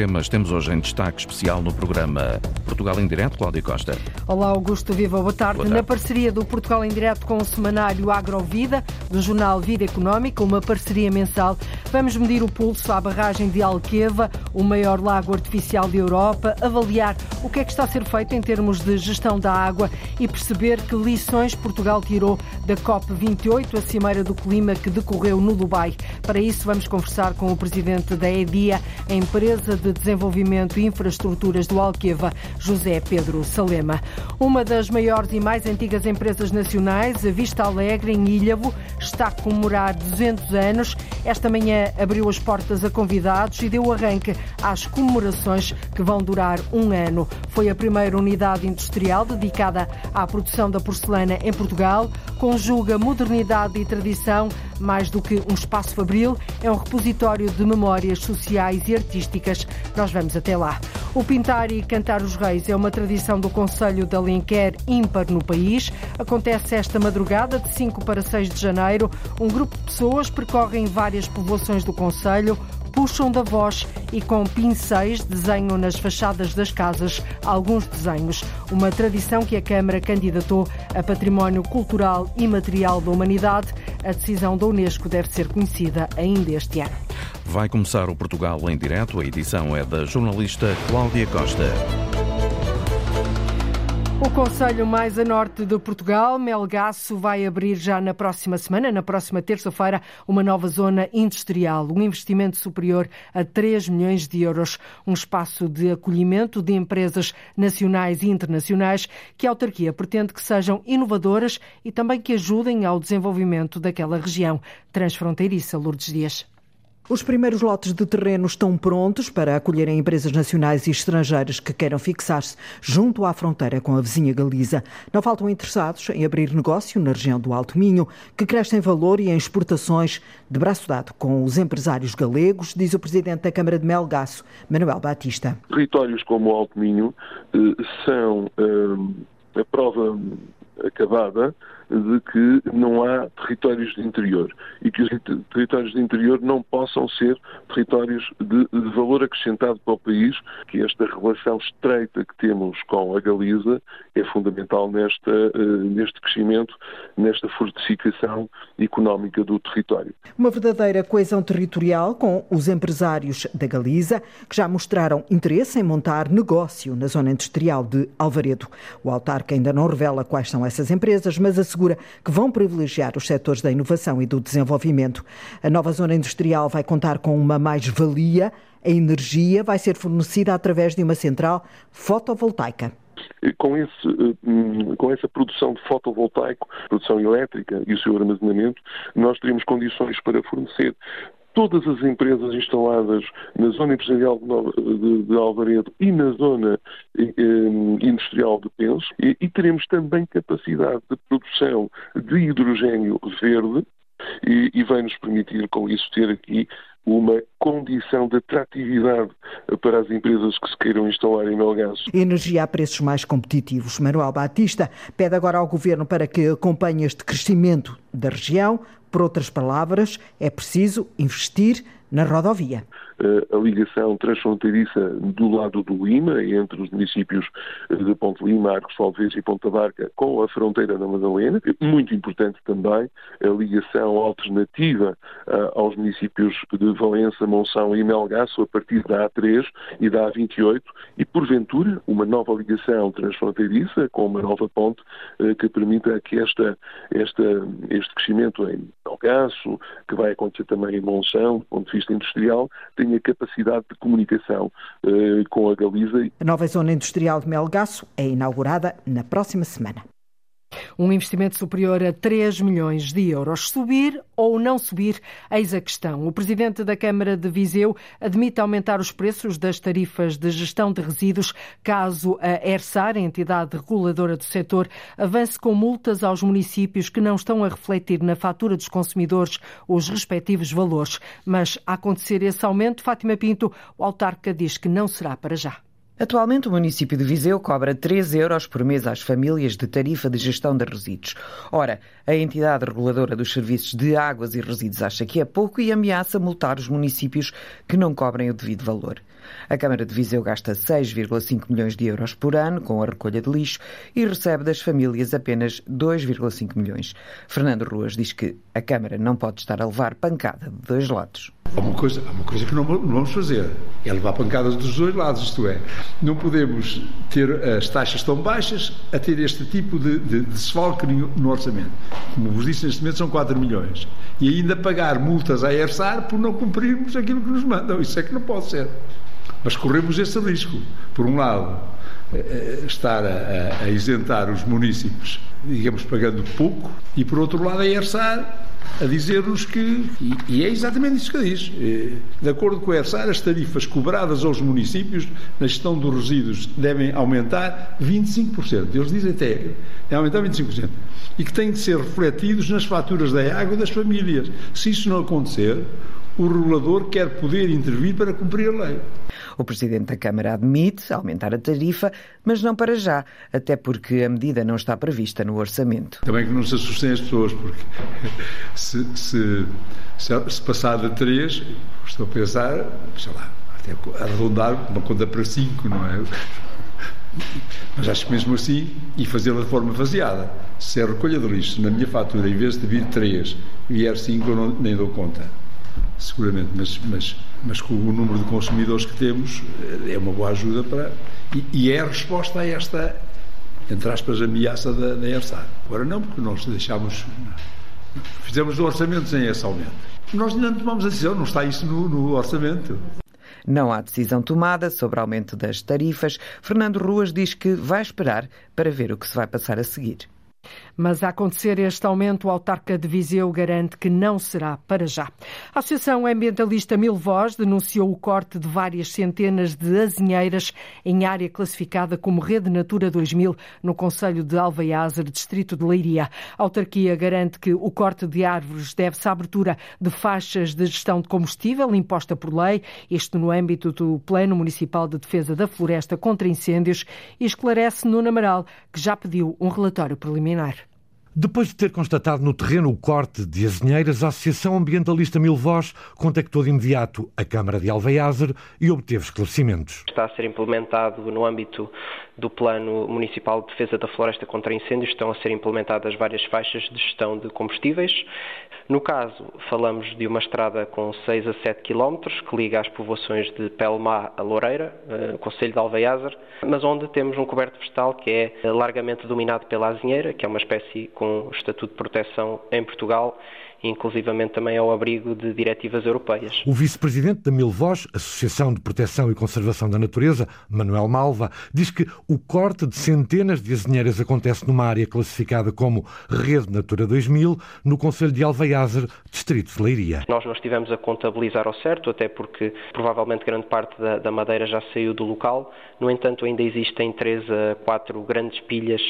temas temos hoje em destaque especial no programa Portugal em Direto, Cláudia Costa. Olá, Augusto Viva, boa tarde. boa tarde. Na parceria do Portugal em Direto com o semanário Agrovida, do jornal Vida Económica, uma parceria mensal, vamos medir o pulso à barragem de Alqueva, o maior lago artificial de Europa, avaliar o que é que está a ser feito em termos de gestão da água e perceber que lições Portugal tirou da COP28, a Cimeira do Clima que decorreu no Dubai. Para isso, vamos conversar com o presidente da EDIA, a empresa de desenvolvimento e infraestruturas do Alqueva, José Pedro Salema. Uma das maiores e mais antigas empresas nacionais, a Vista Alegre, em Ilhavo, está a comemorar 200 anos. Esta manhã abriu as portas a convidados e deu arranque às comemorações que vão durar um ano. Foi a primeira unidade industrial dedicada à produção da porcelana em Portugal, conjuga modernidade e tradição mais do que um espaço fabril, é um repositório de memórias sociais e artísticas. Nós vamos até lá. O pintar e cantar os reis é uma tradição do Conselho de Alenquer ímpar no país. Acontece esta madrugada, de 5 para 6 de janeiro. Um grupo de pessoas percorrem várias povoações do Conselho puxam da voz e com pincéis desenham nas fachadas das casas alguns desenhos. Uma tradição que a Câmara candidatou a Património Cultural e Material da Humanidade. A decisão da Unesco deve ser conhecida ainda este ano. Vai começar o Portugal em direto. A edição é da jornalista Cláudia Costa. O Conselho mais a norte de Portugal, Melgaço, vai abrir já na próxima semana, na próxima terça-feira, uma nova zona industrial. Um investimento superior a 3 milhões de euros. Um espaço de acolhimento de empresas nacionais e internacionais que a autarquia pretende que sejam inovadoras e também que ajudem ao desenvolvimento daquela região transfronteiriça. Lourdes Dias. Os primeiros lotes de terreno estão prontos para acolherem empresas nacionais e estrangeiras que queiram fixar-se junto à fronteira com a vizinha Galiza. Não faltam interessados em abrir negócio na região do Alto Minho, que cresce em valor e em exportações de braço dado com os empresários galegos, diz o presidente da Câmara de Melgaço, Manuel Batista. Territórios como o Alto Minho eh, são eh, a prova acabada de que não há territórios de interior e que os territórios de interior não possam ser territórios de, de, valor acrescentado para o país, que esta relação estreita que temos com a Galiza é fundamental nesta, uh, neste crescimento, nesta fortificação económica do território. Uma verdadeira coesão territorial com os empresários da Galiza, que já mostraram interesse em montar negócio na zona industrial de Alvaredo. O autarca ainda não revela quais são essas empresas, mas assegura assegura que vão privilegiar os setores da inovação e do desenvolvimento. A nova zona industrial vai contar com uma mais-valia. A energia vai ser fornecida através de uma central fotovoltaica. Com, esse, hum, com, essa produção de fotovoltaico, produção elétrica e o seu armazenamento, nós teremos condições para fornecer todas as empresas instaladas na zona empresarial de, Alvaredo e na zona eh, industrial de Penso e, teremos também capacidade de produção de hidrogênio verde e vai nos permitir com isso ter aqui uma condição de atratividade para as empresas que se queiram instalar em Melgaço. Energia a preços mais competitivos. Manuel Batista pede agora ao Governo para que acompanhe este crescimento da região, por outras palavras, é preciso investir na rodovia. Eh, a ligação transfronteiriça do lado do Lima, entre os municípios de Ponte Lima, Arcos Salves e Ponta Barca, com a fronteira da Madalena. Muito importante também a ligação alternativa aos municípios de Valença, Monção e Melgaço, a partir da A3 e da A28, e porventura uma nova ligação transfronteiriça com uma nova ponte uh, que permita que esta, esta, este crescimento em Melgaço, que vai acontecer também em Monção, do ponto de vista industrial, tenha capacidade de comunicação uh, com a Galiza. A nova zona industrial de Melgaço é inaugurada na próxima semana. Um investimento superior a 3 milhões de euros. Subir ou não subir? Eis a questão. O presidente da Câmara de Viseu admite aumentar os preços das tarifas de gestão de resíduos caso a ERSAR, a entidade reguladora do setor, avance com multas aos municípios que não estão a refletir na fatura dos consumidores os respectivos valores. Mas, a acontecer esse aumento, Fátima Pinto, o autarca diz que não será para já. Atualmente, o município de Viseu cobra 3 euros por mês às famílias de tarifa de gestão de resíduos. Ora, a entidade reguladora dos serviços de águas e resíduos acha que é pouco e ameaça multar os municípios que não cobrem o devido valor. A Câmara de Viseu gasta 6,5 milhões de euros por ano com a recolha de lixo e recebe das famílias apenas 2,5 milhões. Fernando Ruas diz que a Câmara não pode estar a levar pancada de dois lados. Há uma coisa, uma coisa que não, vamos fazer, é levar pancadas dos dois lados, isto é, não podemos ter as taxas tão baixas a ter este tipo de, de, de no orçamento. Como vos disse, neste momento são 4 milhões. E ainda pagar multas à ERSAR por não cumprirmos aquilo que nos mandam. Isso é que não pode ser. Mas corremos esse risco. Por um lado, eh, eh, estar a, a isentar os municípios, digamos, pagando pouco, e por outro lado, a ERSAR a dizer-nos que, e, e, é exatamente isso que diz, eh, de acordo com a ERSAR, as tarifas cobradas aos municípios na gestão dos resíduos devem aumentar 25%. Eles dizem até, devem aumentar 25%. E que têm de ser refletidos nas faturas da água das famílias. Se isso não acontecer, o regulador quer poder intervir para cumprir a lei. O Presidente da Câmara admite aumentar a tarifa, mas não para já, até porque a medida não está prevista no orçamento. Também que não se assustem as pessoas, porque se, se, se passar de 3, estou a pensar, sei lá, até arredondar uma conta para 5, não é? Mas acho que mesmo assim, e fazê-la de forma faseada. Se é recolha de lixo na minha fatura, em vez de vir 3, vier 5, eu não, nem dou conta. Seguramente, mas, mas mas com o número de consumidores que temos é uma boa ajuda para. E, e é a resposta a esta, entre aspas, ameaça da, da ERSAR. Agora não, porque nós deixámos. Fizemos o orçamento sem esse aumento. Nós ainda não tomamos a decisão, não está isso no, no orçamento. Não há decisão tomada sobre aumento das tarifas. Fernando Ruas diz que vai esperar para ver o que se vai passar a seguir. Mas a acontecer este aumento, o autarca de Viseu garante que não será para já. A Associação Ambientalista Mil Voz denunciou o corte de várias centenas de azinheiras em área classificada como Rede Natura 2000 no Conselho de Alveiazer, distrito de Leiria. A autarquia garante que o corte de árvores deve-se à abertura de faixas de gestão de combustível imposta por lei, isto no âmbito do Plano Municipal de Defesa da Floresta contra Incêndios, e esclarece Nuno Amaral, que já pediu um relatório preliminar. Depois de ter constatado no terreno o corte de azinheiras, a Associação Ambientalista Mil Voz contactou de imediato a Câmara de Alveiazer e obteve esclarecimentos. Está a ser implementado no âmbito do Plano Municipal de Defesa da Floresta contra Incêndios, estão a ser implementadas várias faixas de gestão de combustíveis. No caso, falamos de uma estrada com 6 a 7 km que liga as povoações de Pelmá a Loureira, uh, Conselho de Alveiazer, mas onde temos um coberto vegetal que é largamente dominado pela azinheira, que é uma espécie com estatuto de proteção em Portugal inclusivamente também ao abrigo de diretivas europeias. O vice-presidente da Milvoz, Associação de Proteção e Conservação da Natureza, Manuel Malva, diz que o corte de centenas de azinheiras acontece numa área classificada como Rede Natura 2000, no Conselho de Alveiazer, Distrito de Leiria. Nós não estivemos a contabilizar ao certo, até porque provavelmente grande parte da, da madeira já saiu do local, no entanto ainda existem três a quatro grandes pilhas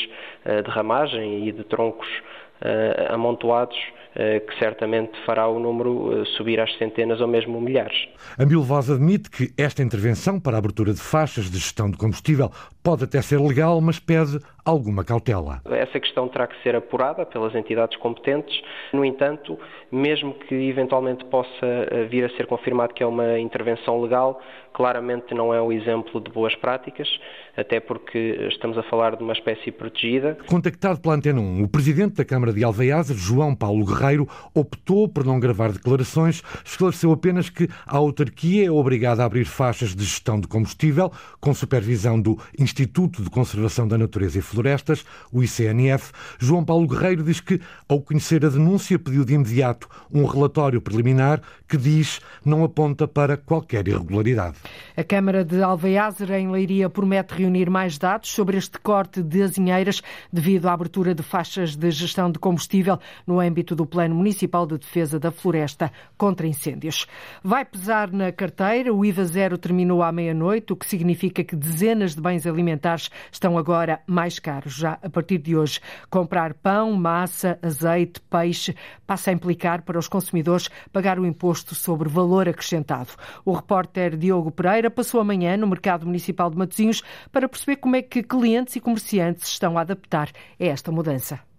uh, de ramagem e de troncos uh, amontoados eh, que certamente fará o número eh, subir às centenas ou mesmo milhares. A Milvoz admite que esta intervenção para a abertura de faixas de gestão de combustível pode até ser legal, mas pede alguma cautela. Essa questão terá que ser apurada pelas entidades competentes. No entanto, mesmo que eventualmente possa eh, vir a ser confirmado que é uma intervenção legal, claramente não é um exemplo de boas práticas, até porque estamos a falar de uma espécie protegida. Contactado pela Antena 1, o presidente da Câmara de Alveiazer, João Paulo Guerreiro, optou por não gravar declarações, esclareceu apenas que a autarquia é obrigada a abrir faixas de gestão de combustível, com supervisão do Instituto de Conservação da Natureza e Florestas, o ICNF. João Paulo Guerreiro diz que, ao conhecer a denúncia, pediu de imediato um relatório preliminar que diz não aponta para qualquer irregularidade. A Câmara de Alveiazer, em Leiria, promete reunir mais dados sobre este corte de azinheiras devido à abertura de faixas de gestão de combustível no âmbito do Plano Municipal de Defesa da Floresta contra Incêndios. Vai pesar na carteira, o IVA zero terminou à meia-noite, o que significa que dezenas de bens alimentares estão agora mais caros já a partir de hoje. Comprar pão, massa, azeite, peixe passa a implicar para os consumidores pagar o imposto sobre valor acrescentado. O repórter Diogo Pereira passou amanhã no Mercado Municipal de Matosinhos para perceber como é que clientes e comerciantes estão a adaptar a esta mudança.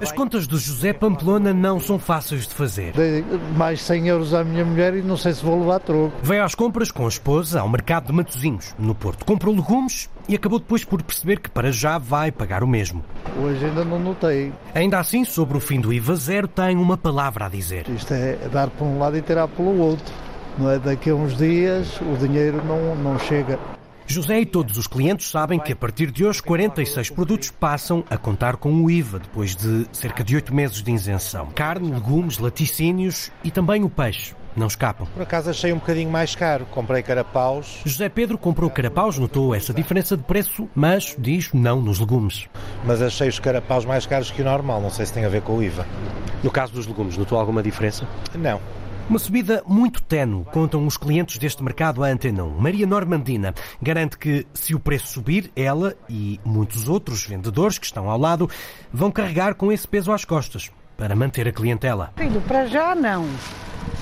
As contas do José Pamplona não são fáceis de fazer. Dei mais 100 euros à minha mulher e não sei se vou levar troco. Veio às compras com a esposa ao mercado de Matozinhos, no Porto. Comprou legumes e acabou depois por perceber que para já vai pagar o mesmo. Hoje ainda não notei. Ainda assim, sobre o fim do IVA zero, tem uma palavra a dizer. Isto é dar para um lado e tirar pelo outro. Não é daqui a uns dias o dinheiro não, não chega. José e todos os clientes sabem que a partir de hoje 46 produtos passam a contar com o IVA, depois de cerca de 8 meses de isenção. Carne, legumes, laticínios e também o peixe. Não escapam. Por acaso achei um bocadinho mais caro. Comprei carapaus. José Pedro comprou carapaus, notou essa diferença de preço, mas diz não nos legumes. Mas achei os carapaus mais caros que o normal. Não sei se tem a ver com o IVA. No caso dos legumes, notou alguma diferença? Não. Uma subida muito tenue, contam os clientes deste mercado à Antena 1. Maria Normandina garante que, se o preço subir, ela e muitos outros vendedores que estão ao lado vão carregar com esse peso às costas para manter a clientela. Filho, para já não.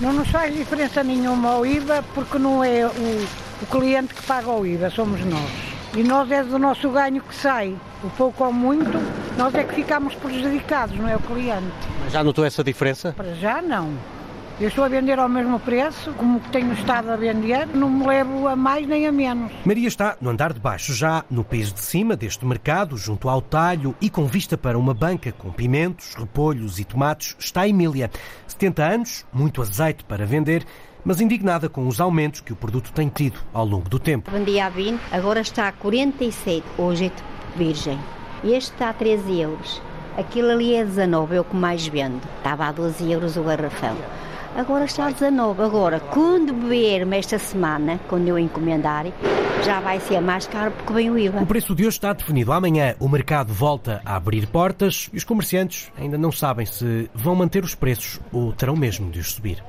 Não nos faz diferença nenhuma ao IVA, porque não é o, o cliente que paga o IVA, somos nós. E nós é do nosso ganho que sai. O pouco ou muito, nós é que ficamos prejudicados, não é o cliente. Mas já notou essa diferença? Para já não. Eu estou a vender ao mesmo preço, como tenho estado a vender, não me levo a mais nem a menos. Maria está no andar de baixo, já no piso de cima deste mercado, junto ao talho e com vista para uma banca com pimentos, repolhos e tomates, está a Emília. 70 anos, muito azeite para vender, mas indignada com os aumentos que o produto tem tido ao longo do tempo. Vendia a 20, agora está a 47, hoje é virgem. Este está a 13 euros. Aquilo ali é 19, é o que mais vendo. Estava a 12 euros o garrafão agora está a 19. Agora, quando beber-me esta semana, quando eu encomendar, já vai ser mais caro porque vem o IVA. O preço de hoje está definido. Amanhã o mercado volta a abrir portas e os comerciantes ainda não sabem se vão manter os preços ou terão mesmo de os subir.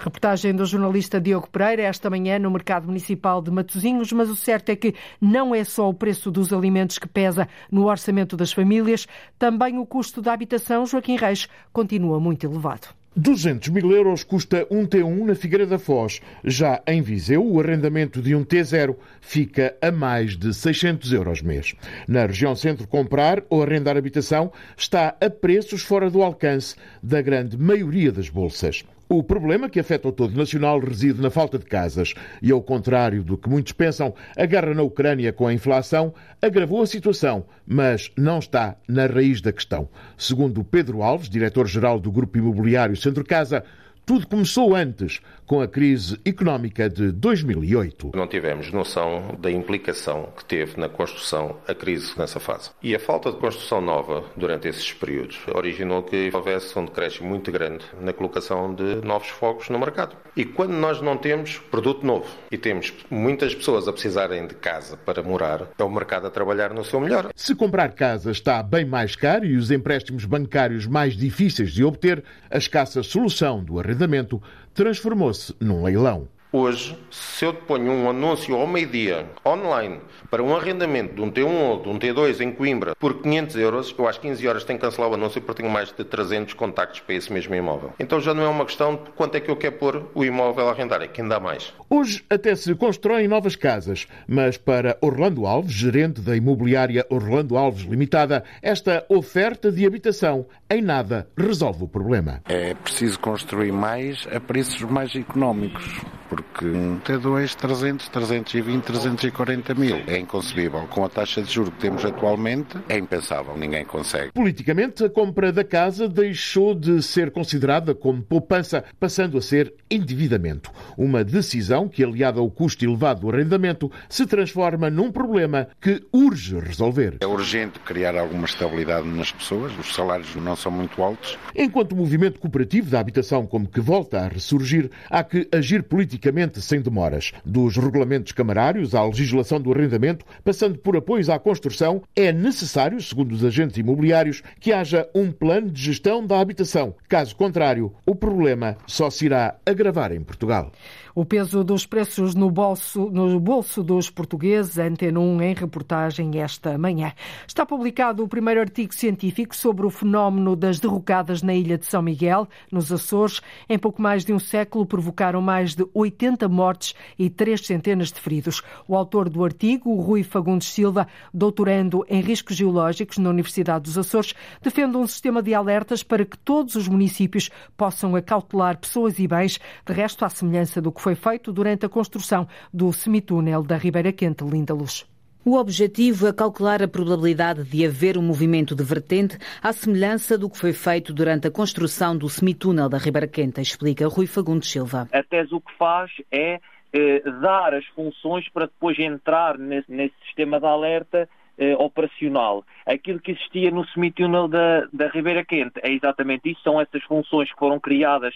Reportagem do jornalista Diogo Pereira esta manhã no Mercado Municipal de Matosinhos, mas o certo é que não é só o preço dos alimentos que pesa no orçamento das famílias, também o custo da habitação, Joaquim Reis, continua muito elevado. 200 mil euros custa um T1 na Figueira da Foz. Já em Viseu, o arrendamento de um T0 fica a mais de 600 euros mês. Na região centro, comprar ou arrendar habitação está a preços fora do alcance da grande maioria das bolsas. O problema que afeta o todo nacional reside na falta de casas e, ao contrário do que muitos pensam, a guerra na Ucrânia com a inflação agravou a situação, mas não está na raiz da questão. Segundo Pedro Alves, diretor-geral do Grupo Imobiliário Centro Casa, tudo começou antes, com a crise económica de 2008. Não tivemos noção da implicação que teve na construção a crise nessa fase. E a falta de construção nova durante esses períodos originou que houvesse um decréscimo muito grande na colocação de novos fogos no mercado. E quando nós não temos produto novo e temos muitas pessoas a precisarem de casa para morar, é o mercado a trabalhar no seu melhor. Se comprar casa está bem mais caro e os empréstimos bancários mais difíceis de obter, a escassa solução do arrendamento arrendamento transformou-se num leilão. Hoje, se eu te ponho um anúncio ao meio-dia, online, para um arrendamento de um T1 ou de um T2 em Coimbra por 500 euros, eu às 15 horas tenho que cancelar o anúncio porque tenho mais de 300 contactos para esse mesmo imóvel. Então já não é uma questão de quanto é que eu quero pôr o imóvel a arrendar, é quem dá mais. Hoje até se constroem novas casas, mas para Orlando Alves, gerente da imobiliária Orlando Alves Limitada, esta oferta de habitação em nada resolve o problema. É preciso construir mais a preços mais económicos porque um T2 300, 320, 340 mil é inconcebível. Com a taxa de juros que temos atualmente, é impensável, ninguém consegue. Politicamente, a compra da casa deixou de ser considerada como poupança, passando a ser endividamento. Uma decisão que, aliada ao custo elevado do arrendamento, se transforma num problema que urge resolver. É urgente criar alguma estabilidade nas pessoas, os salários não são muito altos. Enquanto o movimento cooperativo da habitação como que volta a ressurgir, há que agir politicamente sem demoras. Dos regulamentos camarários à legislação do arrendamento, passando por apoios à construção, é necessário, segundo os agentes imobiliários, que haja um plano de gestão da habitação. Caso contrário, o problema só se irá agravar em Portugal. O peso dos preços no bolso, no bolso dos portugueses, Antena 1 em reportagem esta manhã. Está publicado o primeiro artigo científico sobre o fenómeno das derrocadas na ilha de São Miguel, nos Açores. Em pouco mais de um século provocaram mais de 80 mortes e três centenas de feridos. O autor do artigo, Rui Fagundes Silva, doutorando em riscos geológicos na Universidade dos Açores, defende um sistema de alertas para que todos os municípios possam acautelar pessoas e bens, de resto à semelhança do que foi foi feito durante a construção do semitúnel da Ribeira Quente Linda Luz. O objetivo é calcular a probabilidade de haver um movimento de vertente à semelhança do que foi feito durante a construção do semitúnel da Ribeira Quente, explica Rui Fagundes Silva. A tese o que faz é eh, dar as funções para depois entrar nesse, nesse sistema de alerta eh, operacional. Aquilo que existia no semitúnel da, da Ribeira Quente é exatamente isso, são essas funções que foram criadas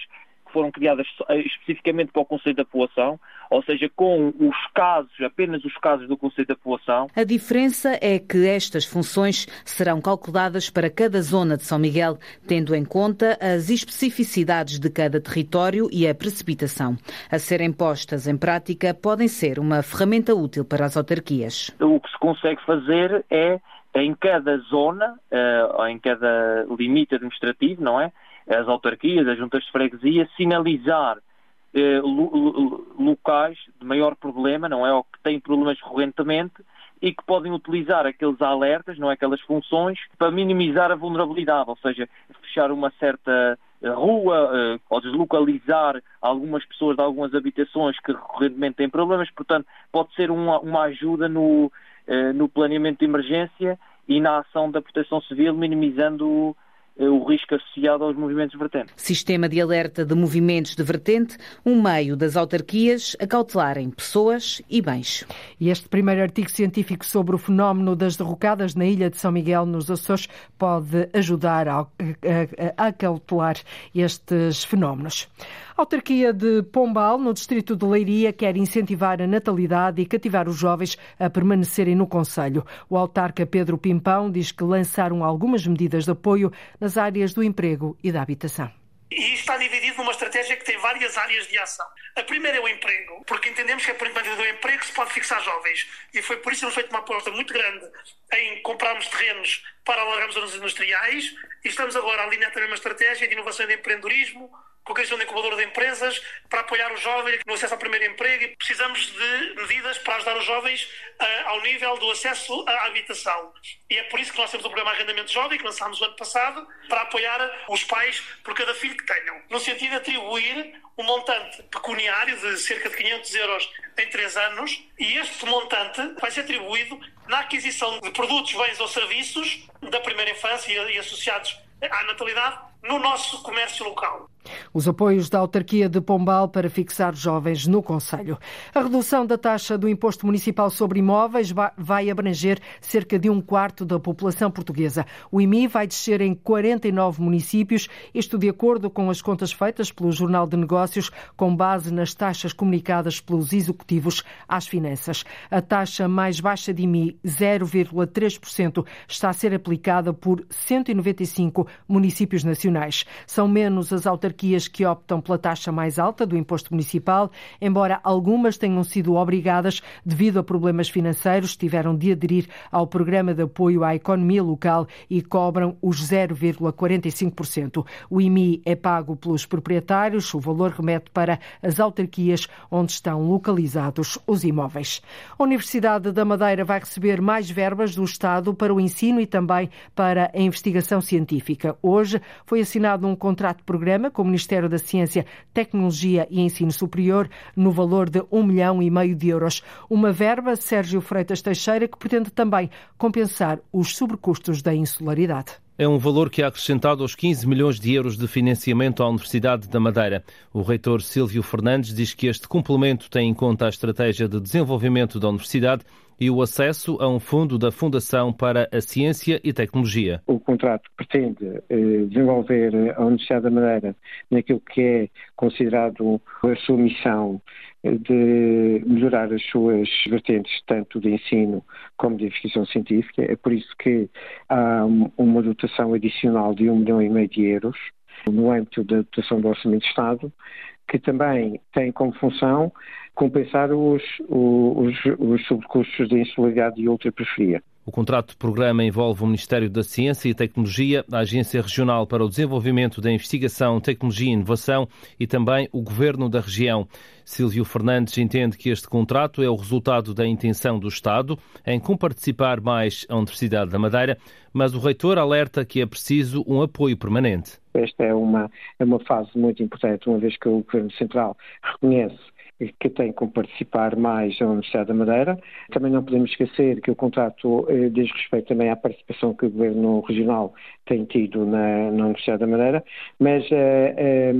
foram criadas eh, especificamente para o Conselho de Apoação, ou seja, com os casos, apenas os casos do Conselho de Apoação. A diferença é que estas funções serão calculadas para cada zona de São Miguel, tendo em conta as especificidades de cada território e a precipitação. A serem postas em prática, podem ser uma ferramenta útil para as autarquias. O que se consegue fazer é, em cada zona, eh, em cada limite administrativo, não é? As autarquias, as juntas de freguesia, sinalizar eh, locais de maior problema, não é? Ou que têm problemas recorrentemente e que podem utilizar aqueles alertas, não é? Aquelas funções, para minimizar a vulnerabilidade, ou seja, fechar uma certa eh, rua eh, ou deslocalizar algumas pessoas de algumas habitações que recorrentemente têm problemas, portanto, pode ser uma, uma ajuda no, eh, no planeamento de emergência e na ação da proteção civil, minimizando o risco associado aos movimentos de vertente. Sistema de alerta de movimentos de vertente, um meio das autarquias a cautelarem pessoas e bens. E este primeiro artigo científico sobre o fenómeno das derrocadas na ilha de São Miguel, nos Açores, pode ajudar a, a, a cautelar estes fenómenos. A autarquia de Pombal, no distrito de Leiria, quer incentivar a natalidade e cativar os jovens a permanecerem no Conselho. O autarca Pedro Pimpão diz que lançaram algumas medidas de apoio nas áreas do emprego e da habitação. E está dividido numa estratégia que tem várias áreas de ação. A primeira é o emprego, porque entendemos que por intermédio do emprego se pode fixar jovens. E foi por isso que temos feito uma aposta muito grande em comprarmos terrenos para alargarmos zonas industriais e estamos agora a alinhar também uma estratégia de inovação e de empreendedorismo criação de incubador de empresas para apoiar os jovens no acesso ao primeiro emprego e precisamos de medidas para ajudar os jovens uh, ao nível do acesso à habitação. E é por isso que nós temos o programa Arrendamento Jovem, que lançámos o ano passado, para apoiar os pais por cada filho que tenham, no sentido de atribuir um montante pecuniário de cerca de 500 euros em 3 anos e este montante vai ser atribuído na aquisição de produtos, bens ou serviços da primeira infância e associados à natalidade no nosso comércio local. Os apoios da autarquia de Pombal para fixar jovens no Conselho. A redução da taxa do imposto municipal sobre imóveis vai abranger cerca de um quarto da população portuguesa. O IMI vai descer em 49 municípios, isto de acordo com as contas feitas pelo Jornal de Negócios, com base nas taxas comunicadas pelos executivos às finanças. A taxa mais baixa de IMI, 0,3%, está a ser aplicada por 195 municípios nacionais. São menos as autarquias que optam pela taxa mais alta do imposto municipal, embora algumas tenham sido obrigadas, devido a problemas financeiros, tiveram de aderir ao programa de apoio à economia local e cobram os 0,45%. O IMI é pago pelos proprietários, o valor remete para as autarquias onde estão localizados os imóveis. A Universidade da Madeira vai receber mais verbas do Estado para o ensino e também para a investigação científica. Hoje foi assinado um contrato de programa com o Ministério da Ciência, Tecnologia e Ensino Superior no valor de um milhão e meio de euros. Uma verba, Sérgio Freitas Teixeira, que pretende também compensar os sobrecustos da insularidade. É um valor que é acrescentado aos 15 milhões de euros de financiamento à Universidade da Madeira. O reitor Silvio Fernandes diz que este complemento tem em conta a estratégia de desenvolvimento da Universidade e o acesso a um fundo da Fundação para a Ciência e Tecnologia. O contrato pretende eh, desenvolver a Universidade da Madeira naquilo que é considerado a sua missão de melhorar as suas vertentes, tanto de ensino como de investigação científica. É por isso que há uma dotação adicional de um milhão e meio de euros no âmbito da dotação do Orçamento de Estado, que também tem como função compensar os, os, os sobrecustos de insularidade e ultraperifia. O contrato de programa envolve o Ministério da Ciência e Tecnologia, a Agência Regional para o Desenvolvimento da Investigação, Tecnologia e Inovação e também o Governo da região. Silvio Fernandes entende que este contrato é o resultado da intenção do Estado em comparticipar mais a Universidade da Madeira, mas o reitor alerta que é preciso um apoio permanente. Esta é uma, é uma fase muito importante, uma vez que o Governo Central reconhece que tem como participar mais a Universidade da Madeira. Também não podemos esquecer que o contrato eh, diz respeito também à participação que o Governo Regional tem tido na, na Universidade da Madeira, mas eh, eh,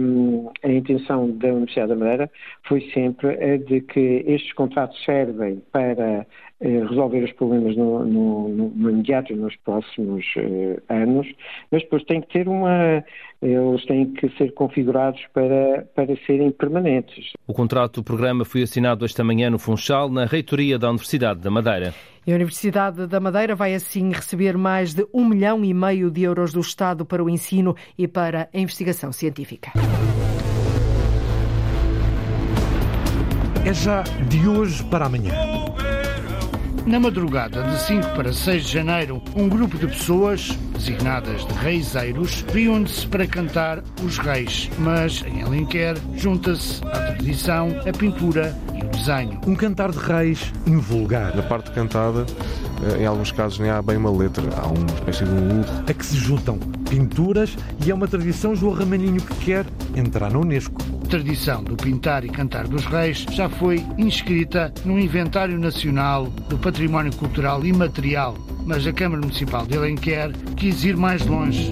a intenção da Universidade da Madeira foi sempre a de que estes contratos servem para resolver os problemas no, no, no imediato e nos próximos anos, mas depois tem que ter uma, eles têm que ser configurados para, para serem permanentes. O contrato do programa foi assinado esta manhã no Funchal, na reitoria da Universidade da Madeira. E a Universidade da Madeira vai assim receber mais de um milhão e meio de euros do Estado para o ensino e para a investigação científica. É já de hoje para amanhã. Na madrugada de 5 para 6 de janeiro, um grupo de pessoas, designadas de reiseiros, reúne-se para cantar os reis. Mas, em Alenquer, junta-se à tradição, a pintura e o desenho. Um cantar de reis invulgar. Na parte cantada, eh, em alguns casos nem há bem uma letra, há uma espécie de um urro. A que se juntam pinturas e é uma tradição João Ramalhinho que quer entrar na Unesco tradição do pintar e cantar dos reis já foi inscrita no Inventário Nacional do Património Cultural Imaterial, mas a Câmara Municipal de Alenquer quis ir mais longe.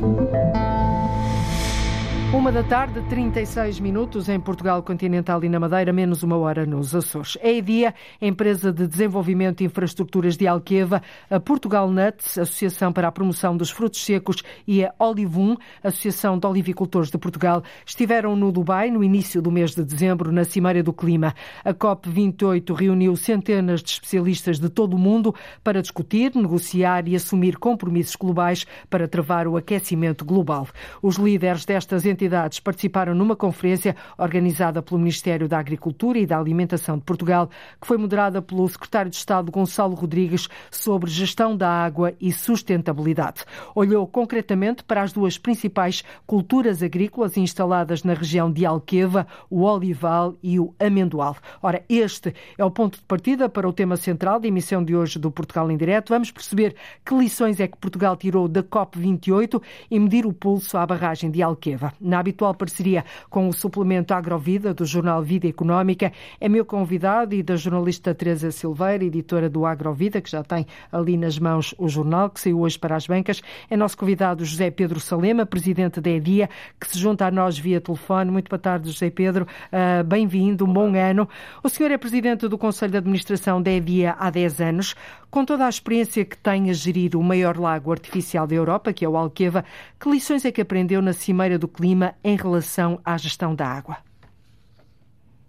Uma da tarde, 36 minutos em Portugal continental e na Madeira, menos uma hora nos Açores. É a EDIA, empresa de desenvolvimento de infraestruturas de Alqueva, a Portugal Nuts, Associação para a Promoção dos Frutos Secos, e a Olivum, Associação de Olivicultores de Portugal, estiveram no Dubai no início do mês de dezembro, na Cimeira do Clima. A COP28 reuniu centenas de especialistas de todo o mundo para discutir, negociar e assumir compromissos globais para travar o aquecimento global. Os líderes destas entidades entidades participaram numa conferência organizada pelo Ministério da Agricultura e da Alimentação de Portugal, que foi moderada pelo secretário de Estado Gonçalo Rodrigues sobre gestão da água e sustentabilidade. Olhou concretamente para as duas principais culturas agrícolas instaladas na região de Alqueva, o olival e o amendoal. Ora, este é o ponto de partida para o tema central da emissão de hoje do Portugal em Direto. Vamos perceber que lições é que Portugal tirou da COP28 e medir o pulso à barragem de Alqueva na habitual parceria com o suplemento Agrovida do jornal Vida Económica. É meu convidado e da jornalista Teresa Silveira, editora do Agrovida, que já tem ali nas mãos o jornal, que saiu hoje para as bancas. É nosso convidado José Pedro Salema, presidente da EDIA, que se junta a nós via telefone. Muito boa tarde, José Pedro. Uh, Bem-vindo, um bom ano. O senhor é presidente do Conselho de Administração da EDIA há 10 anos. Com toda a experiência que tem a gerir o maior lago artificial da Europa, que é o Alqueva, que lições é que aprendeu na Cimeira do Clima em relação à gestão da água?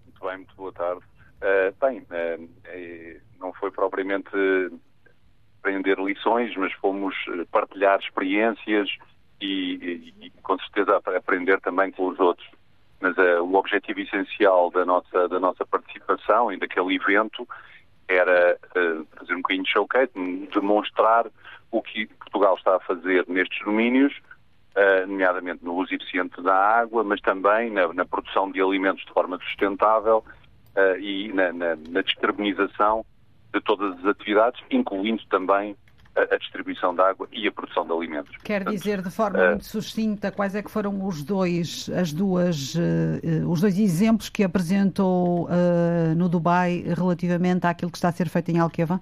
Muito bem, muito boa tarde. Uh, bem, uh, não foi propriamente aprender lições, mas fomos partilhar experiências e, e, e com certeza aprender também com os outros. Mas uh, o objetivo essencial da nossa, da nossa participação e daquele evento era uh, fazer um bocadinho de showcase, demonstrar o que Portugal está a fazer nestes domínios, uh, nomeadamente no uso eficiente da água, mas também na, na produção de alimentos de forma sustentável uh, e na, na, na descarbonização de todas as atividades, incluindo também a, distribuição de água e a produção de alimentos. Quer dizer de forma uh, muito sucinta quais é que foram os dois, as duas, uh, os dois exemplos que apresentou uh, no Dubai relativamente àquilo que está a ser feito em Alqueva?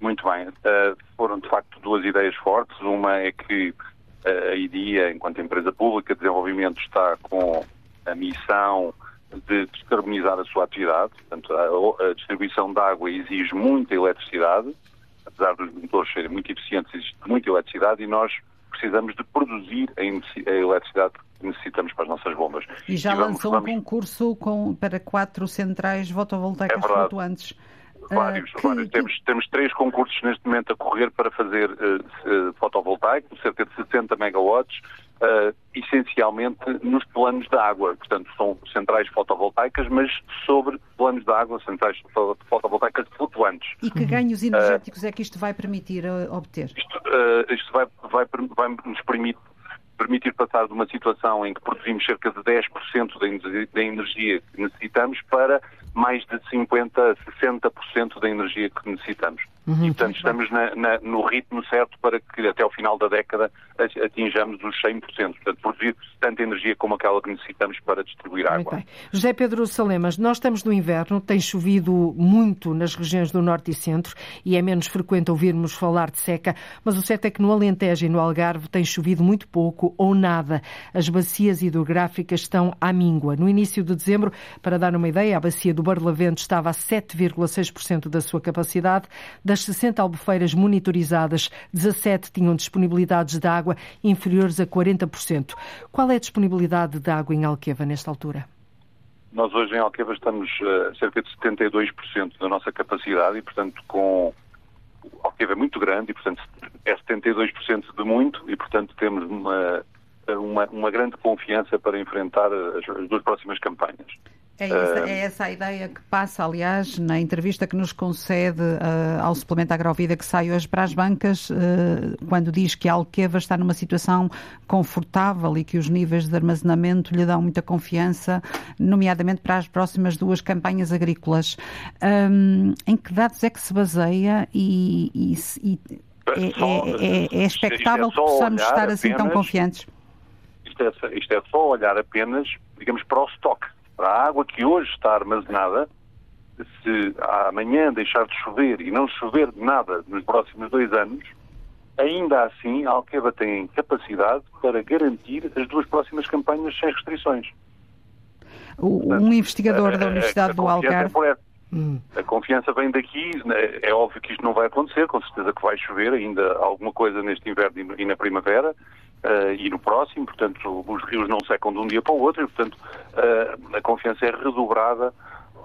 Muito bem. foram de facto duas ideias fortes. Uma é que a IDIA, enquanto empresa pública de desenvolvimento, está com a missão de descarbonizar a sua atividade. Portanto, a, a distribuição de água exige muita eletricidade apesar dos motores serem muito eficientes, existe muita eletricidade e nós precisamos de produzir a eletricidade que necessitamos para as nossas bombas. E já e vamos, lançou vamos... um concurso com, para quatro centrais fotovoltaicas é flutuantes. Vários, uh, vários. Que... Temos, temos três concursos neste momento a correr para fazer uh, fotovoltaico, cerca de 60 megawatts, uh, essencialmente nos planos de água. Portanto, são centrais fotovoltaicas, mas sobre planos de água, centrais fotovoltaicas flutuantes. E que ganhos energéticos uh, é que isto vai permitir uh, obter? Isto, isto vai, vai, vai, nos permitir permitir passar de uma situação em que produzimos cerca de 10% da energia que necessitamos para mais de 50%, 60% da energia que necessitamos. Uhum, e, portanto, estamos na, na, no ritmo certo para que até ao final da década atinjamos os 100%. Portanto, produzir tanta energia como aquela que necessitamos para distribuir água. José Pedro Salemas, nós estamos no inverno, tem chovido muito nas regiões do Norte e Centro e é menos frequente ouvirmos falar de seca, mas o certo é que no Alentejo e no Algarve tem chovido muito pouco ou nada. As bacias hidrográficas estão à míngua. No início de dezembro, para dar uma ideia, a bacia do Barlavento estava a 7,6% da sua capacidade. Das 60 albufeiras monitorizadas, 17 tinham disponibilidades de água inferiores a 40%. Qual é a disponibilidade de água em Alqueva nesta altura? Nós hoje em Alqueva estamos a cerca de 72% da nossa capacidade e, portanto, com Alqueva é muito grande e, portanto, é 72% de muito e, portanto, temos uma, uma, uma grande confiança para enfrentar as, as duas próximas campanhas. É essa, é essa, a ideia que passa, aliás, na entrevista que nos concede uh, ao suplemento Agrovida que sai hoje para as bancas, uh, quando diz que a Alqueva está numa situação confortável e que os níveis de armazenamento lhe dão muita confiança, nomeadamente para as próximas duas campanhas agrícolas. Um, em que dados é que se baseia e, e, e é, só, é, é, é, expectável é que possamos estar assim apenas, tão confiantes? Isto é, isto é só olhar apenas, digamos, para o estoque a água que hoje está armazenada, se amanhã deixar de chover e não chover nada nos próximos dois anos, ainda assim a Alqueva tem capacidade para garantir as duas próximas campanhas sem restrições. Um investigador da Universidade do Algarve. É hum. A confiança vem daqui, né, é óbvio que isto não vai acontecer, com certeza que vai chover ainda alguma coisa neste inverno e na primavera, uh, e no próximo, portanto, os rios não secam de um dia para o outro e, portanto, uh, a confiança é redobrada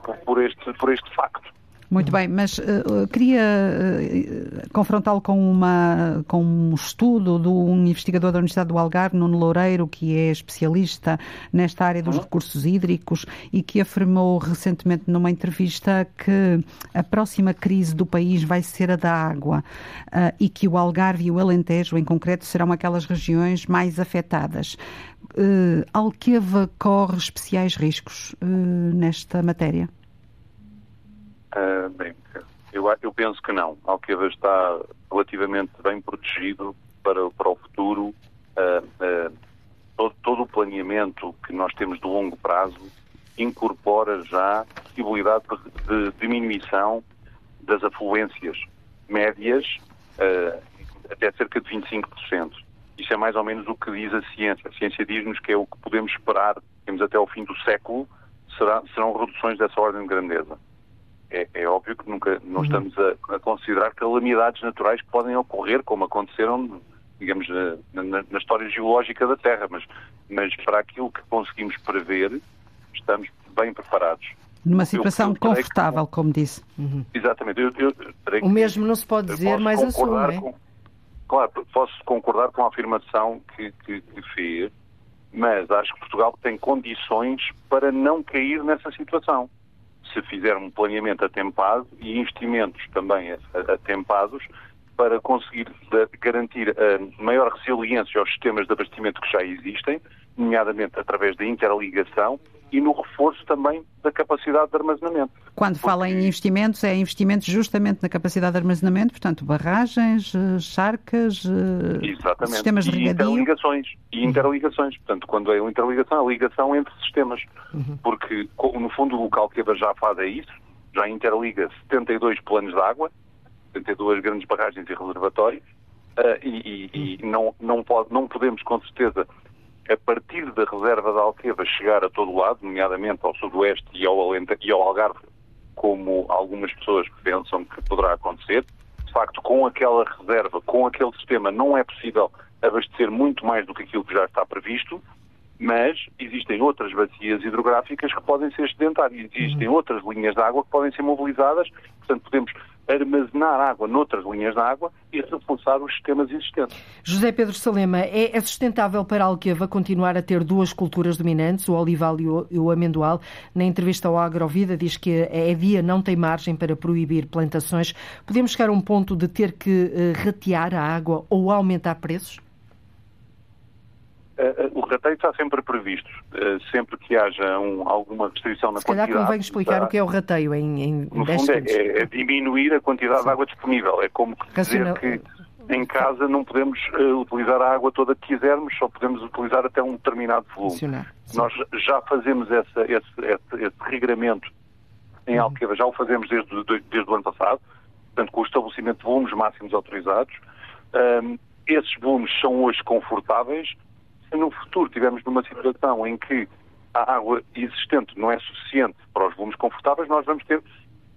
por, por, este, por este facto. Muito bem, mas uh, queria uh, confrontá-lo com, uma, com um estudo de um investigador da Universidade do Algarve, Nuno Loureiro, que é especialista nesta área dos uhum. recursos hídricos e que afirmou recentemente numa entrevista que a próxima crise do país vai ser a da água uh, e que o Algarve e o Alentejo, em concreto, serão aquelas regiões mais afetadas. Uh, Alqueva corre especiais riscos nesta matéria? Bem, eu, eu, penso que não. Alqueva está relativamente bem protegido para, para o futuro. Uh, uh, todo, todo, o planeamento que nós temos de longo prazo incorpora já a possibilidade de, de diminuição das afluências médias até cerca de 25%. Isso é mais ou menos o que diz a ciência. A ciência diz-nos que é o que podemos esperar, temos até ao fim do século, será, serão reduções dessa ordem de grandeza é, é óbvio que nunca não uhum. estamos a, a, considerar calamidades naturais que podem ocorrer, como aconteceram, digamos, na, na, na, história geológica da Terra, mas, mas para aquilo que conseguimos prever, estamos bem preparados. Numa situação eu, eu confortável, que, como disse. Uhum. Exatamente. Eu, o mesmo não se pode dizer mais a sua, é? Claro, posso concordar com a afirmação que, que, que fez, mas acho que Portugal tem condições para não cair nessa situação se fizer um planeamento atempado e investimentos também atempados para conseguir garantir a maior resiliência aos sistemas de abastecimento que já existem, nomeadamente através da interligação e no reforço também da capacidade de armazenamento. Quando Porque... fala em investimentos, é investimentos justamente na capacidade de armazenamento, portanto, barragens, eh, charcas, eh, Exatamente. sistemas de e regadio. Interligações, e uhum. interligações. Portanto, quando é uma interligação, a ligação entre sistemas. Uhum. Porque, no fundo, o local que já faz é isso, já interliga 72 planos de água, 72 grandes barragens e reservatórios, uh, e, e, e não, não, pode, não podemos, com certeza, a partir da reserva de Alqueva chegar a todo lado, nomeadamente ao sudoeste e ao, e ao Algarve, como algumas pessoas pensam que poderá acontecer. De facto, com aquela reserva, com aquele sistema, não é possível abastecer muito mais do que aquilo que já está previsto, mas existem outras bacias hidrográficas que podem ser excedentárias, existem uhum. outras linhas de água que podem ser mobilizadas, portanto podemos armazenar água noutras linhas de água e reforçar os sistemas existentes. José Pedro Salema, é, é sustentável para a Alqueva continuar a ter duas culturas dominantes, o olival e o, amendoal? Na entrevista ao Agrovida diz que a EDIA não tem margem para proibir plantações. Podemos chegar a um ponto de ter que uh, ratear a água ou aumentar preços? Uh, uh, o rateio está sempre previsto. Uh, sempre que haja um, alguma restrição na Se quantidade... Se calhar convém explicar o que é o rateio em, em no fundo é, é, é, diminuir a quantidade Sim. de água disponível. É como Racional... dizer que em casa não podemos utilizar a água toda que quisermos, só podemos utilizar até um determinado volume. Nós já fazemos essa, esse, esse, esse regramento em uhum. Alqueva, já o fazemos desde, desde o ano passado, portanto com o estabelecimento de volumes máximos autorizados. Um, esses volumes são hoje confortáveis, se no futuro estivermos numa situação em que a água existente não é suficiente para os volumes confortáveis, nós vamos ter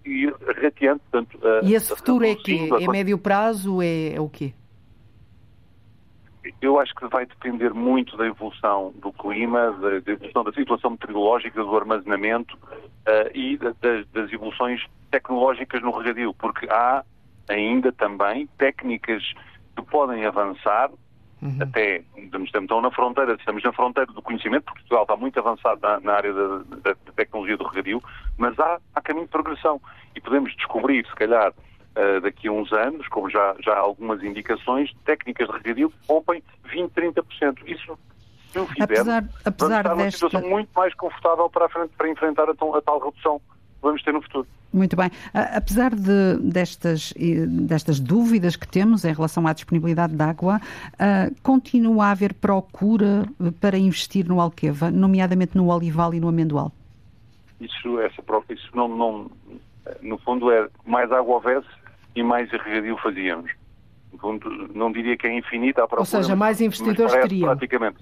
que ir rateando. Portanto, e esse futuro é que É médio prazo? É, é o quê? Eu acho que vai depender muito da evolução do clima, da, da evolução da situação meteorológica, do armazenamento uh, e da, das, das evoluções tecnológicas no regadio, porque há ainda também técnicas que podem avançar Uhum. Até estamos na fronteira, estamos na fronteira do conhecimento, porque Portugal está muito avançado na, na área da, da, da, tecnologia do regadio, mas há, há caminho de progressão e podemos descobrir, se calhar, uh, daqui a uns anos, como já, já há algumas indicações, técnicas de regadio que poupem 20, 30%. Isso, se o fizer, apesar, apesar vamos estar numa situação muito mais confortável para, frente, para enfrentar a, a tal redução vamos ter no futuro. Muito bem. Apesar de, destas, destas dúvidas que temos em relação à disponibilidade de água, continua a haver procura para investir no Alqueva, nomeadamente no olival e no amendoal? Isso, essa, isso não, não, no fundo, é mais água houvesse e mais irrigadio fazíamos. No fundo, não diria que é infinita a procura. Ou seja, mais investidores teriam. Praticamente.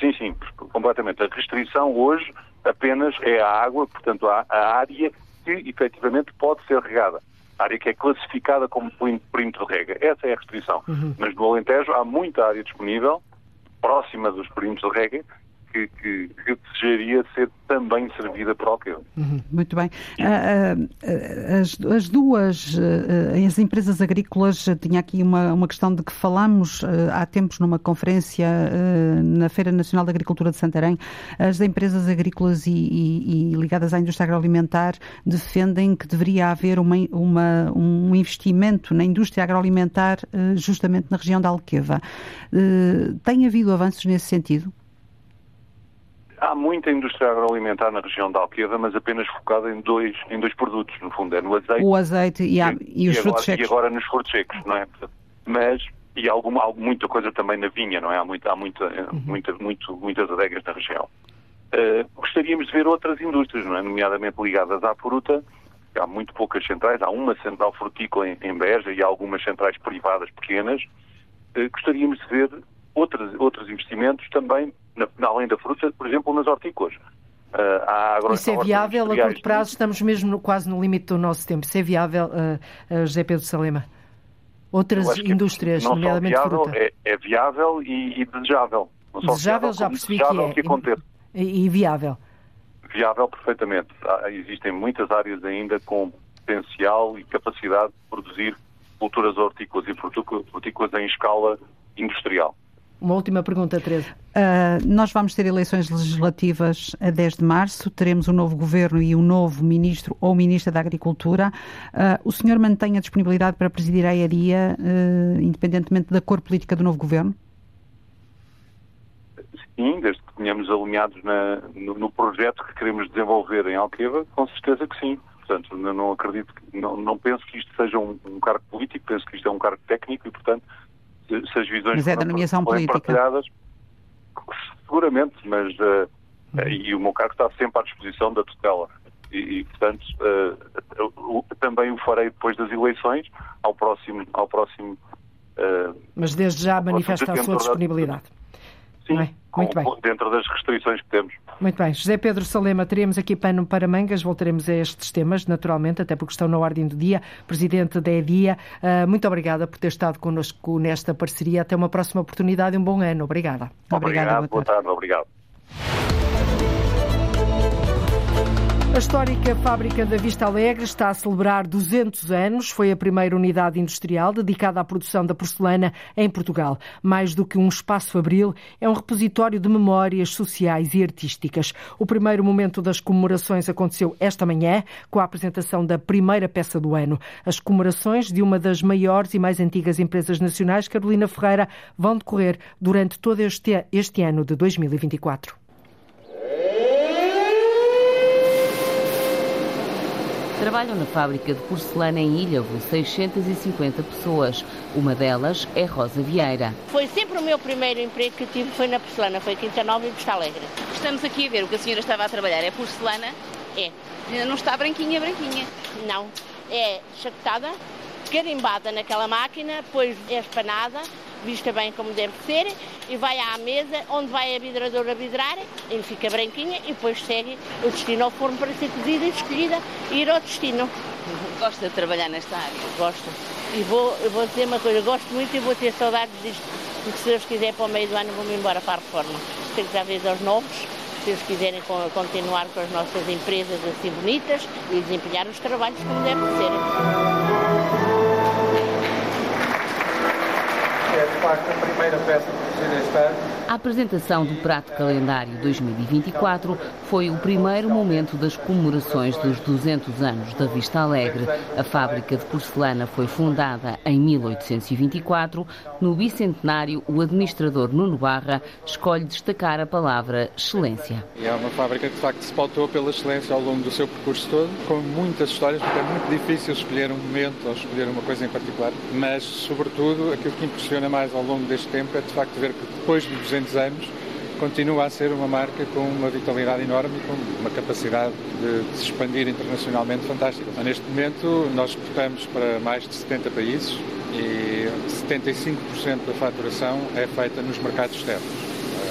Sim, sim, completamente. A restrição hoje apenas é a água, portanto, a, a área que efetivamente pode ser regada. A área que é classificada como perímetro de rega. Essa é a restrição. Uhum. Mas no Alentejo há muita área disponível, próxima dos perímetros de rega, que, que, que desejaria ser também servida por Alqueva. Uhum, muito bem. Ah, ah, as, as, duas, ah, as empresas agrícolas, tinha aqui uma, uma questão de que falamos há tempos numa conferência na Feira Nacional da Agricultura de Santarém, as empresas agrícolas e, e, e ligadas à indústria agroalimentar defendem que deveria haver uma, uma, um investimento na indústria agroalimentar justamente na região da Alqueva. Tem havido avanços nesse sentido? Há muita indústria agroalimentar na região da Alqueva, mas apenas focada em dois, em dois produtos, no fundo, é no azeite. O azeite e, a, e, e os frutos secos. E agora nos frutos secos, não é? Mas, e há alguma, há muita coisa também na vinha, não é? Há, muita, há muita, uhum. muita, muito, muitas adegas na região. Uh, gostaríamos de ver outras indústrias, não é? Nomeadamente ligadas à fruta, há muito poucas centrais, há uma central frutícola em, em Beja e há algumas centrais privadas pequenas. Uh, gostaríamos de ver outros, outros investimentos também na, além da fruta, por exemplo, nas hortícolas. Uh, agro... Isso é viável a curto prazo? Estamos mesmo no, quase no limite do nosso tempo. Isso é viável, uh, uh, José Pedro Salema? Outras indústrias, não nomeadamente viável, fruta? É, é viável e, e desejável. Não desejável, já percebi desejável que é. Que e, e viável? Viável, perfeitamente. Há, existem muitas áreas ainda com potencial e capacidade de produzir culturas hortícolas e frutícolas em escala industrial. Uma última pergunta, Teresa. Uh, nós vamos ter eleições legislativas a 10 de março, teremos um novo governo e um novo ministro ou ministra da Agricultura. Uh, o senhor mantém a disponibilidade para presidir a ERIA, uh, independentemente da cor política do novo governo? Sim, desde que tenhamos alinhados na, no, no, projeto que queremos desenvolver em Alqueva, com certeza que sim. Portanto, não acredito, não, não penso que isto seja um, um cargo político, penso que isto é um cargo técnico e, portanto, se as visões mas é da nomeação política. partilhadas, seguramente, mas uh, uhum. e o meu cargo está sempre à disposição da tutela. E, e portanto, uh, também o farei depois das eleições, ao próximo. Ao próximo uh, mas desde já manifesta a sua disponibilidade. Sim? Muito com, bem. dentro das restrições que temos. Muito bem. José Pedro Salema, teremos aqui pano para mangas, voltaremos a estes temas, naturalmente, até porque estão na ordem do dia. Presidente da EDIA, uh, muito obrigada por ter estado connosco nesta parceria. Até uma próxima oportunidade e um bom ano. Obrigada. Obrigado, obrigada, boa tarde. Boa tarde, obrigado. A histórica fábrica da Vista Alegre está a celebrar 200 anos. Foi a primeira unidade industrial dedicada à produção da porcelana em Portugal. Mais do que um espaço fabril, é um repositório de memórias sociais e artísticas. O primeiro momento das comemorações aconteceu esta manhã, com a apresentação da primeira peça do ano. As comemorações de uma das maiores e mais antigas empresas nacionais, Carolina Ferreira, vão decorrer durante todo este, este ano de 2024. Trabalham na fábrica de porcelana em Ilhavo 650 pessoas. Uma delas é Rosa Vieira. Foi sempre o meu primeiro emprego que tive, foi na porcelana, foi Quinta Nova e Vista Alegre. Estamos aqui a ver o que a senhora estava a trabalhar. É porcelana? É. Não está branquinha, branquinha? Não. É chacotada, carimbada naquela máquina, depois é espanada, vista bem como deve ser, e vai à mesa onde vai a vidradora vidrar, ele fica branquinha e depois segue o destino ao forno para ser cozida e escolhida e ir ao destino. Gosta de trabalhar nesta área? Gosto. E vou, vou dizer uma coisa, gosto muito e vou ter saudades disto, porque se Deus quiser para o meio do ano vou-me embora para a reforma. Que dar vez aos novos, se eles quiserem continuar com as nossas empresas assim bonitas e desempenhar os trabalhos como deve ser. É de facto a primeira peça produzida este ano. A apresentação do Prato Calendário 2024 foi o primeiro momento das comemorações dos 200 anos da Vista Alegre. A fábrica de porcelana foi fundada em 1824. No bicentenário, o administrador Nuno Barra escolhe destacar a palavra excelência. É uma fábrica que de facto se pautou pela excelência ao longo do seu percurso todo, com muitas histórias, porque é muito difícil escolher um momento ou escolher uma coisa em particular, mas sobretudo aquilo que impressiona mais ao longo deste tempo é de facto ver que depois de 200 anos, continua a ser uma marca com uma vitalidade enorme e com uma capacidade de, de se expandir internacionalmente fantástica. Neste momento, nós exportamos para mais de 70 países e 75% da faturação é feita nos mercados externos.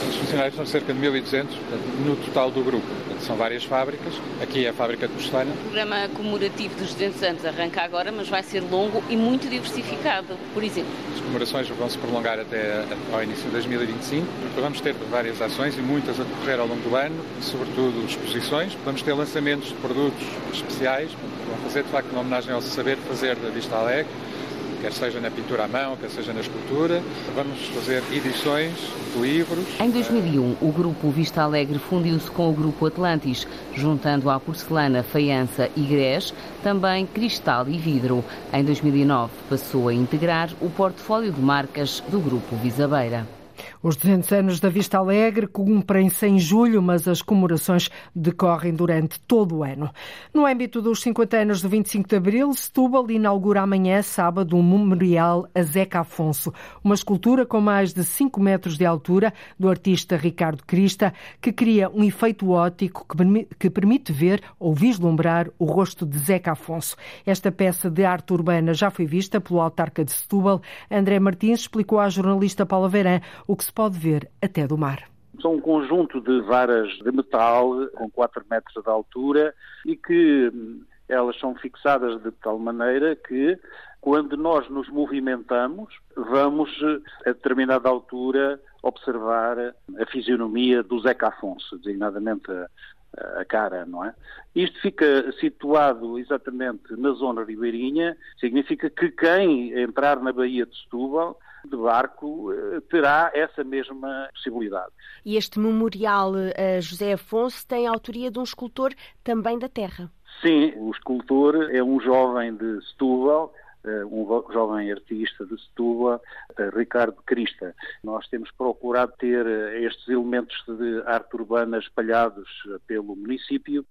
Os funcionários são cerca de 1.200 no total do grupo. São várias fábricas. Aqui é a fábrica de porcelana. O programa comemorativo dos 200 anos arranca agora, mas vai ser longo e muito diversificado, por exemplo. As comemorações vão se prolongar até ao início de 2025. Vamos ter várias ações e muitas a decorrer ao longo do ano, sobretudo exposições. Vamos ter lançamentos de produtos especiais. Vão fazer, de facto, uma homenagem ao saber fazer da Vista Alegre quer seja na pintura à mão, quer seja na escultura. Vamos fazer edições de livros. Em 2001, o grupo Vista Alegre fundiu-se com o grupo Atlantis, juntando à porcelana, faiança e grés, também cristal e vidro. Em 2009, passou a integrar o portfólio de marcas do grupo Visabeira. Os 200 anos da Vista Alegre cumprem-se em julho, mas as comemorações decorrem durante todo o ano. No âmbito dos 50 anos do 25 de Abril, Setúbal inaugura amanhã, sábado, um memorial a Zeca Afonso, uma escultura com mais de 5 metros de altura do artista Ricardo Crista, que cria um efeito óptico que permite ver ou vislumbrar o rosto de Zeca Afonso. Esta peça de arte urbana já foi vista pelo autarca de Setúbal. André Martins explicou à jornalista Paula Verã o que se pode ver até do mar. São um conjunto de varas de metal com 4 metros de altura e que hum, elas são fixadas de tal maneira que quando nós nos movimentamos, vamos a determinada altura observar a fisionomia do Zeca Afonso, designadamente a, a cara, não é? Isto fica situado exatamente na zona ribeirinha, significa que quem entrar na Baía de Setúbal de barco eh, terá essa mesma possibilidade. E este memorial a eh, José Afonso tem a autoria de um escultor também da terra. Sim, o escultor é um jovem de Setúbal, eh, um jovem artista de Setúbal, Ricardo Crista. Nós temos procurado ter estes elementos de arte urbana espalhados pelo município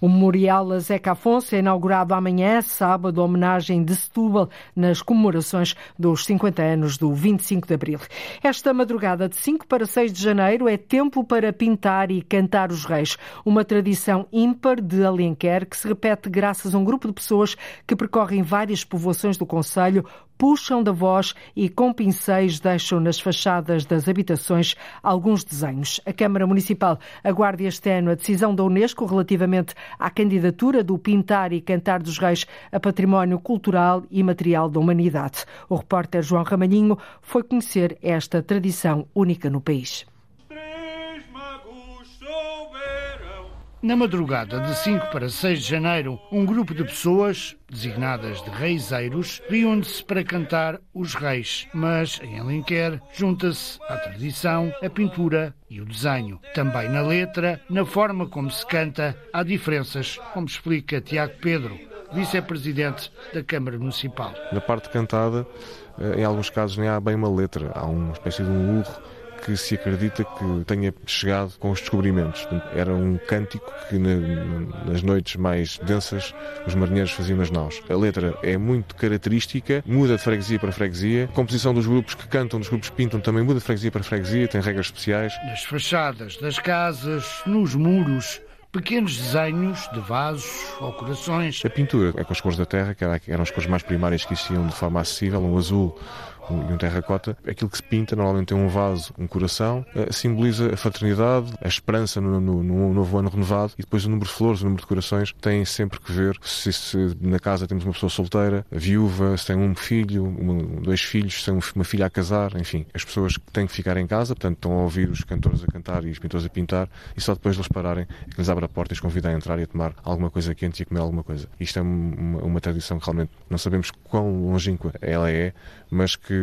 o Memorial a Zeca Afonso é inaugurado amanhã, sábado, homenagem de Setúbal nas comemorações dos 50 anos do 25 de Abril. Esta madrugada de 5 para 6 de janeiro é tempo para pintar e cantar os reis, uma tradição ímpar de Alenquer que se repete graças a um grupo de pessoas que percorrem várias povoações do Conselho, puxam da voz e com pincéis deixam nas fachadas das habitações alguns desenhos. A Câmara Municipal aguarda este ano a decisão da Unesco relativamente à candidatura do Pintar e Cantar dos Reis a Património Cultural e Material da Humanidade. O repórter João Ramalhinho foi conhecer esta tradição única no país. Na madrugada de 5 para 6 de janeiro, um grupo de pessoas, designadas de reiseiros, reúne-se para cantar os reis. Mas, em Alenquer, junta-se à tradição, a pintura e o desenho. Também na letra, na forma como se canta, há diferenças, como explica Tiago Pedro, vice-presidente da Câmara Municipal. Na parte cantada, eh, em alguns casos nem há bem uma letra, há uma espécie de um urro que se acredita que tenha chegado com os descobrimentos. Era um cântico que nas noites mais densas os marinheiros faziam nas naus. A letra é muito característica, muda de freguesia para freguesia. A composição dos grupos que cantam, dos grupos que pintam, também muda de freguesia para freguesia, tem regras especiais. Nas fachadas das casas, nos muros, pequenos desenhos de vasos ou corações. A pintura é com as cores da terra, que eram as cores mais primárias que existiam de forma acessível, um azul, e um terracota, aquilo que se pinta normalmente é um vaso, um coração, uh, simboliza a fraternidade, a esperança no, no, no, novo ano renovado e depois o número de flores, o número de corações tem sempre que ver se, se na casa temos uma pessoa solteira, viúva, se tem um filho, uma, dois filhos, se tem uma filha a casar, enfim, as pessoas que têm que ficar em casa, portanto estão a ouvir os cantores a cantar e os pintores a pintar e só depois de eles pararem é que lhes abre a porta e os convida a entrar e a tomar alguma coisa quente e a comer alguma coisa. Isto é uma, uma tradição que realmente não sabemos quão longínqua ela é, mas que,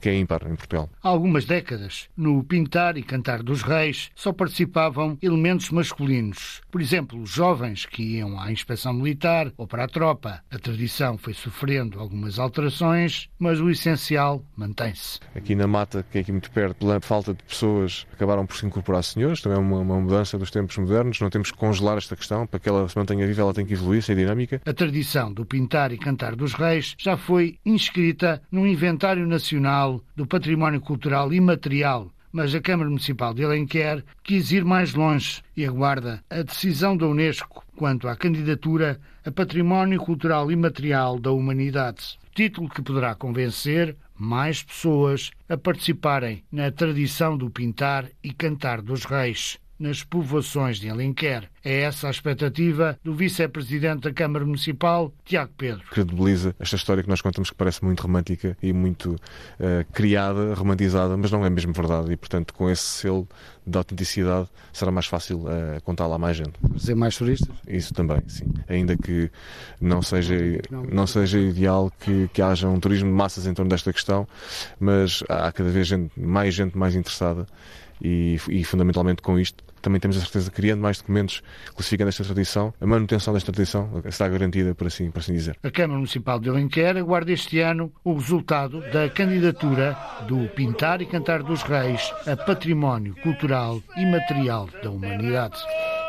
que é ímpar em Portugal. Há algumas décadas, no pintar e cantar dos reis, só participavam elementos masculinos. Por exemplo, os jovens que iam à inspeção militar ou para a tropa. A tradição foi sofrendo algumas alterações, mas o essencial mantém-se. Aqui na mata, que é aqui muito perto, pela falta de pessoas, acabaram por se incorporar senhores. Também é uma, uma mudança dos tempos modernos. Não temos que congelar esta questão. Para que ela se mantenha viva, ela tem que evoluir, ser dinâmica. A tradição do pintar e cantar dos reis já foi inscrita num Inventário Nacional do Património Cultural Imaterial, mas a Câmara Municipal de Alenquer quis ir mais longe e aguarda a decisão da Unesco quanto à candidatura a Património Cultural Imaterial da Humanidade. Título que poderá convencer mais pessoas a participarem na tradição do pintar e cantar dos reis nas povoações de Alenquer. É essa a expectativa do vice-presidente da Câmara Municipal, Tiago Pedro. Credibiliza esta história que nós contamos que parece muito romântica e muito uh, criada, romantizada, mas não é mesmo verdade e, portanto, com esse selo de autenticidade será mais fácil uh, contá-la a mais gente. Fazer mais turistas? Isso também, sim. Ainda que não seja, não seja ideal que, que haja um turismo de massas em torno desta questão, mas há cada vez gente, mais gente mais interessada e, e, fundamentalmente com isto também temos a certeza que criando mais documentos classificando esta tradição, a manutenção desta tradição está garantida, por assim, por assim dizer. A Câmara Municipal de Alenquer aguarda este ano o resultado da candidatura do Pintar e Cantar dos Reis a Património Cultural e Material da Humanidade.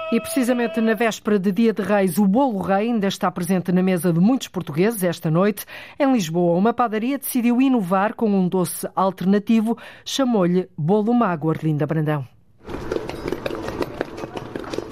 E precisamente na véspera de Dia de Reis, o bolo rei ainda está presente na mesa de muitos portugueses esta noite. Em Lisboa, uma padaria decidiu inovar com um doce alternativo, chamou-lhe Bolo Mago Arlinda Brandão.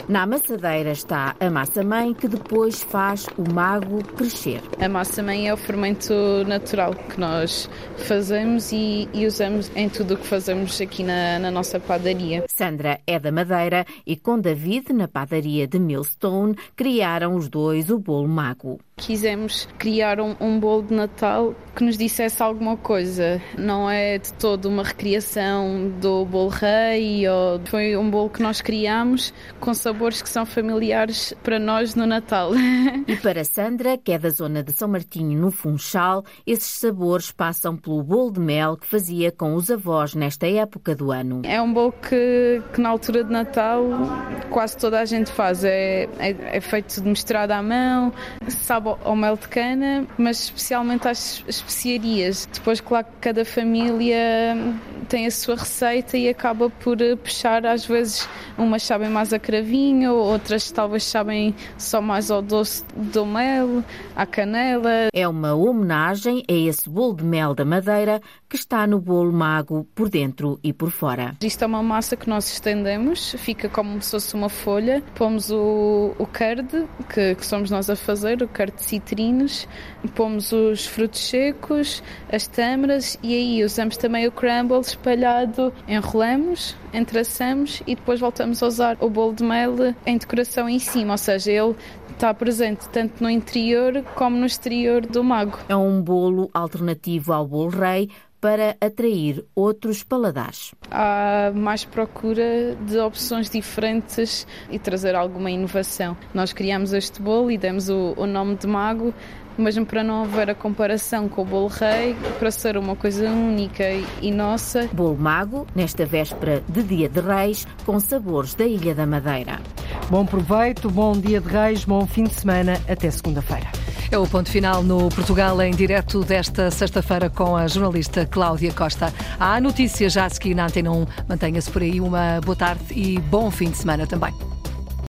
Na amassadeira está a massa-mãe que depois faz o mago crescer. A massa-mãe é o fermento natural que nós fazemos e, e usamos em tudo o que fazemos aqui na, na, nossa padaria. Sandra é da Madeira e com David, na padaria de Millstone, criaram os dois o bolo mago. Quisemos criar um, um bolo de Natal que nos dissesse alguma coisa. Não é de todo uma recriação do bolo rei, ou foi um bolo que nós criamos com sabores que são familiares para nós no Natal. E para Sandra, que é da zona de São Martinho, no Funchal, esses sabores passam pelo bolo de mel que fazia com os avós nesta época do ano. É um bolo que, que na altura de Natal quase toda a gente faz. É, é, é feito de misturado à mão, sabe ao mel de cana, mas especialmente às especiarias. Depois, claro que cada família tem a sua receita e acaba por eh, puxar, às vezes, umas sabem mais a cravinho, outras talvez sabem só mais ao doce do mel, à canela. É uma homenagem a esse bolo de mel da Madeira que está no bolo mago por dentro e por fora. Isto é uma massa que nós estendemos, fica como se fosse uma folha. Pomos o, o curd, que, que somos nós a fazer, o curd de citrinos, pomos os frutos secos, as tâmaras e aí usamos também o crumble espalhado, enrolamos, entrelaçamos e depois voltamos a usar o bolo de mel em decoração em cima, ou seja, ele está presente tanto no interior como no exterior do mago. É um bolo alternativo ao bolo rei, para atrair outros paladares. Há mais procura de opções diferentes e trazer alguma inovação. Nós criamos este bolo e demos o, o nome de Mago mesmo para não haver a comparação com o bolo rei, para ser uma coisa única e nossa. Bolo mago, nesta véspera de Dia de Reis, com sabores da Ilha da Madeira. Bom proveito, bom Dia de Reis, bom fim de semana, até segunda-feira. É o ponto final no Portugal em direto desta sexta-feira com a jornalista Cláudia Costa. Há notícias já a seguir na Antena 1. Mantenha-se por aí, uma boa tarde e bom fim de semana também.